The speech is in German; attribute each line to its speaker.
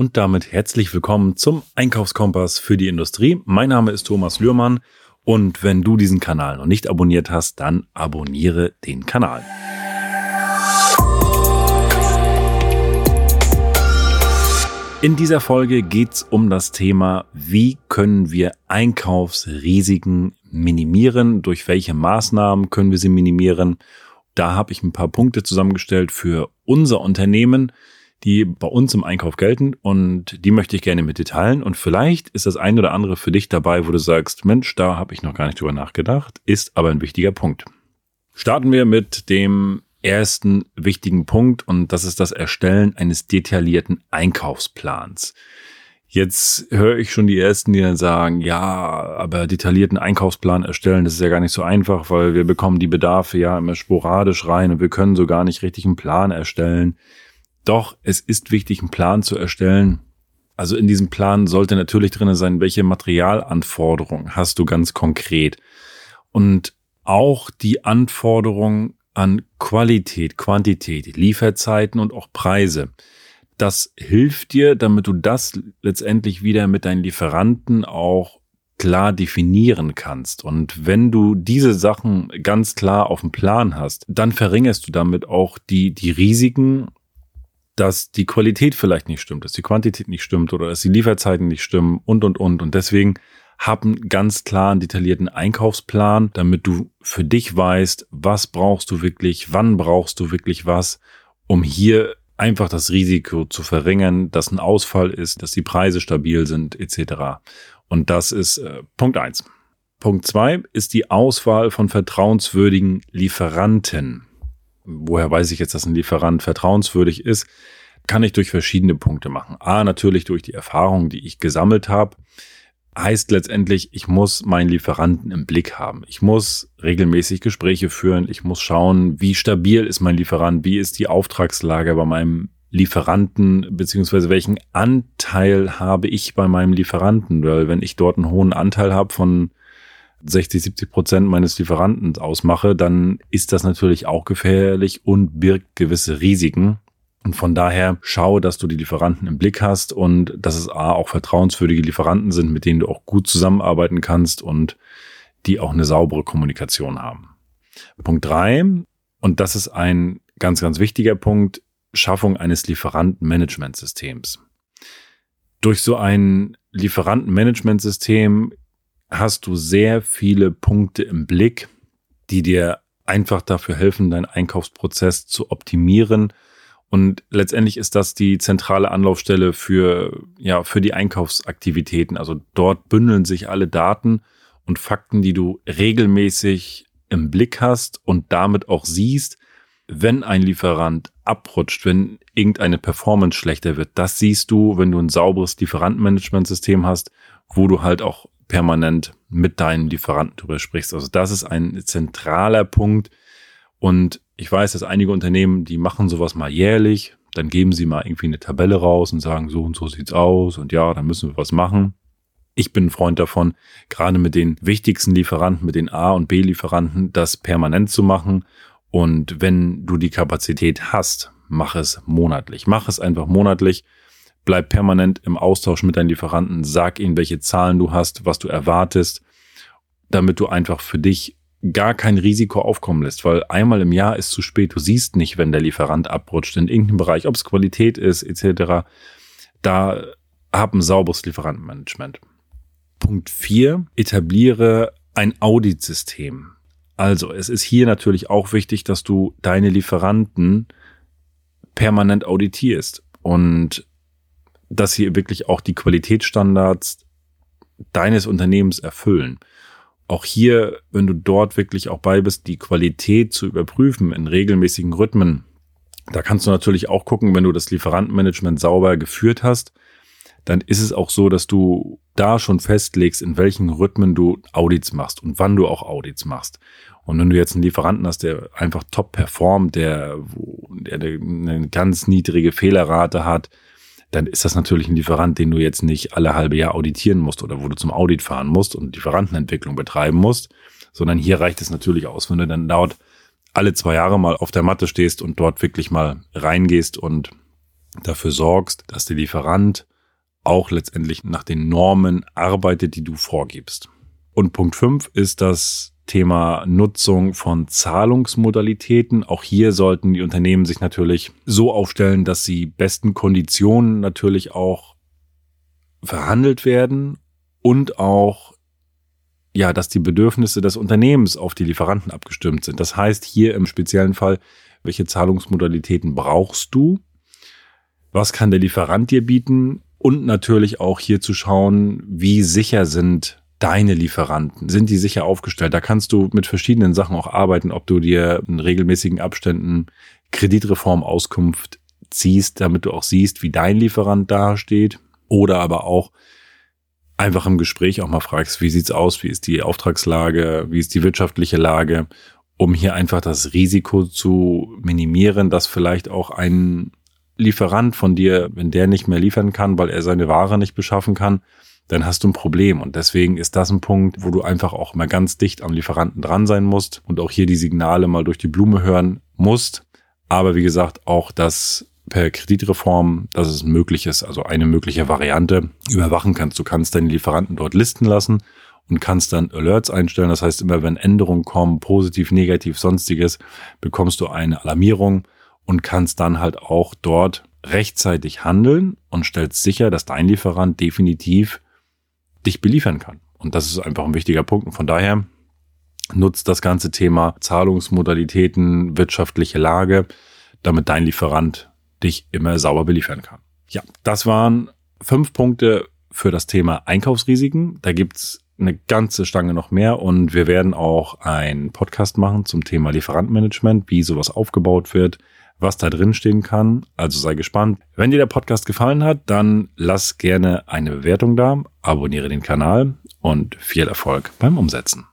Speaker 1: und damit herzlich willkommen zum Einkaufskompass für die Industrie. Mein Name ist Thomas Lührmann und wenn du diesen Kanal noch nicht abonniert hast, dann abonniere den Kanal. In dieser Folge geht's um das Thema, wie können wir Einkaufsrisiken minimieren, durch welche Maßnahmen können wir sie minimieren. Da habe ich ein paar Punkte zusammengestellt für unser Unternehmen, die bei uns im Einkauf gelten und die möchte ich gerne mit dir teilen. Und vielleicht ist das ein oder andere für dich dabei, wo du sagst, Mensch, da habe ich noch gar nicht drüber nachgedacht, ist aber ein wichtiger Punkt. Starten wir mit dem ersten wichtigen Punkt und das ist das Erstellen eines detaillierten Einkaufsplans. Jetzt höre ich schon die ersten, die dann sagen, ja, aber detaillierten Einkaufsplan erstellen, das ist ja gar nicht so einfach, weil wir bekommen die Bedarfe ja immer sporadisch rein und wir können so gar nicht richtig einen Plan erstellen. Doch es ist wichtig, einen Plan zu erstellen. Also in diesem Plan sollte natürlich drin sein, welche Materialanforderungen hast du ganz konkret. Und auch die Anforderungen an Qualität, Quantität, Lieferzeiten und auch Preise. Das hilft dir, damit du das letztendlich wieder mit deinen Lieferanten auch klar definieren kannst. Und wenn du diese Sachen ganz klar auf dem Plan hast, dann verringerst du damit auch die, die Risiken, dass die Qualität vielleicht nicht stimmt, dass die Quantität nicht stimmt oder dass die Lieferzeiten nicht stimmen und, und, und. Und deswegen hab einen ganz klaren, detaillierten Einkaufsplan, damit du für dich weißt, was brauchst du wirklich, wann brauchst du wirklich was, um hier einfach das Risiko zu verringern, dass ein Ausfall ist, dass die Preise stabil sind, etc. Und das ist äh, Punkt eins. Punkt zwei ist die Auswahl von vertrauenswürdigen Lieferanten. Woher weiß ich jetzt, dass ein Lieferant vertrauenswürdig ist? Kann ich durch verschiedene Punkte machen. A, natürlich durch die Erfahrung, die ich gesammelt habe heißt letztendlich, ich muss meinen Lieferanten im Blick haben. Ich muss regelmäßig Gespräche führen. Ich muss schauen, wie stabil ist mein Lieferant, wie ist die Auftragslage bei meinem Lieferanten, beziehungsweise welchen Anteil habe ich bei meinem Lieferanten. Weil wenn ich dort einen hohen Anteil habe von 60, 70 Prozent meines Lieferanten ausmache, dann ist das natürlich auch gefährlich und birgt gewisse Risiken. Und von daher schau, dass du die Lieferanten im Blick hast und dass es A, auch vertrauenswürdige Lieferanten sind, mit denen du auch gut zusammenarbeiten kannst und die auch eine saubere Kommunikation haben. Punkt drei und das ist ein ganz, ganz wichtiger Punkt, Schaffung eines Lieferantenmanagementsystems. Durch so ein Lieferantenmanagementsystem hast du sehr viele Punkte im Blick, die dir einfach dafür helfen, deinen Einkaufsprozess zu optimieren und letztendlich ist das die zentrale Anlaufstelle für, ja, für die Einkaufsaktivitäten. Also dort bündeln sich alle Daten und Fakten, die du regelmäßig im Blick hast und damit auch siehst, wenn ein Lieferant abrutscht, wenn irgendeine Performance schlechter wird. Das siehst du, wenn du ein sauberes Lieferantenmanagementsystem hast, wo du halt auch permanent mit deinen Lieferanten drüber sprichst. Also das ist ein zentraler Punkt. Und ich weiß, dass einige Unternehmen, die machen sowas mal jährlich, dann geben sie mal irgendwie eine Tabelle raus und sagen, so und so sieht's aus und ja, dann müssen wir was machen. Ich bin ein Freund davon, gerade mit den wichtigsten Lieferanten, mit den A- und B-Lieferanten, das permanent zu machen. Und wenn du die Kapazität hast, mach es monatlich. Mach es einfach monatlich. Bleib permanent im Austausch mit deinen Lieferanten. Sag ihnen, welche Zahlen du hast, was du erwartest, damit du einfach für dich gar kein Risiko aufkommen lässt, weil einmal im Jahr ist zu spät. Du siehst nicht, wenn der Lieferant abrutscht in irgendeinem Bereich, ob es Qualität ist etc. Da hab ein sauberes Lieferantenmanagement. Punkt vier: Etabliere ein Auditsystem. Also, es ist hier natürlich auch wichtig, dass du deine Lieferanten permanent auditierst und dass sie wirklich auch die Qualitätsstandards deines Unternehmens erfüllen auch hier, wenn du dort wirklich auch bei bist, die Qualität zu überprüfen in regelmäßigen Rhythmen, da kannst du natürlich auch gucken, wenn du das Lieferantenmanagement sauber geführt hast, dann ist es auch so, dass du da schon festlegst, in welchen Rhythmen du Audits machst und wann du auch Audits machst. Und wenn du jetzt einen Lieferanten hast, der einfach top performt, der, der eine ganz niedrige Fehlerrate hat, dann ist das natürlich ein Lieferant, den du jetzt nicht alle halbe Jahr auditieren musst oder wo du zum Audit fahren musst und Lieferantenentwicklung betreiben musst, sondern hier reicht es natürlich aus, wenn du dann dort alle zwei Jahre mal auf der Matte stehst und dort wirklich mal reingehst und dafür sorgst, dass der Lieferant auch letztendlich nach den Normen arbeitet, die du vorgibst. Und Punkt 5 ist das Thema Nutzung von Zahlungsmodalitäten. Auch hier sollten die Unternehmen sich natürlich so aufstellen, dass sie besten Konditionen natürlich auch verhandelt werden und auch ja, dass die Bedürfnisse des Unternehmens auf die Lieferanten abgestimmt sind. Das heißt hier im speziellen Fall, welche Zahlungsmodalitäten brauchst du? Was kann der Lieferant dir bieten? Und natürlich auch hier zu schauen, wie sicher sind deine Lieferanten? Sind die sicher aufgestellt? Da kannst du mit verschiedenen Sachen auch arbeiten, ob du dir in regelmäßigen Abständen Kreditreformauskunft ziehst, damit du auch siehst, wie dein Lieferant dasteht. Oder aber auch einfach im Gespräch auch mal fragst, wie sieht's aus? Wie ist die Auftragslage? Wie ist die wirtschaftliche Lage? Um hier einfach das Risiko zu minimieren, dass vielleicht auch ein Lieferant von dir, wenn der nicht mehr liefern kann, weil er seine Ware nicht beschaffen kann, dann hast du ein Problem. Und deswegen ist das ein Punkt, wo du einfach auch mal ganz dicht am Lieferanten dran sein musst und auch hier die Signale mal durch die Blume hören musst. Aber wie gesagt, auch das per Kreditreform, dass es möglich ist, also eine mögliche Variante überwachen kannst. Du kannst deine Lieferanten dort listen lassen und kannst dann Alerts einstellen. Das heißt, immer wenn Änderungen kommen, positiv, negativ, sonstiges, bekommst du eine Alarmierung und kannst dann halt auch dort rechtzeitig handeln und stellst sicher, dass dein Lieferant definitiv dich beliefern kann. Und das ist einfach ein wichtiger Punkt. Und von daher nutzt das ganze Thema Zahlungsmodalitäten, wirtschaftliche Lage, damit dein Lieferant dich immer sauber beliefern kann. Ja, das waren fünf Punkte für das Thema Einkaufsrisiken. Da gibt's eine ganze Stange noch mehr und wir werden auch einen Podcast machen zum Thema Lieferantmanagement, wie sowas aufgebaut wird, was da drin stehen kann. Also sei gespannt. Wenn dir der Podcast gefallen hat, dann lass gerne eine Bewertung da, abonniere den Kanal und viel Erfolg beim Umsetzen.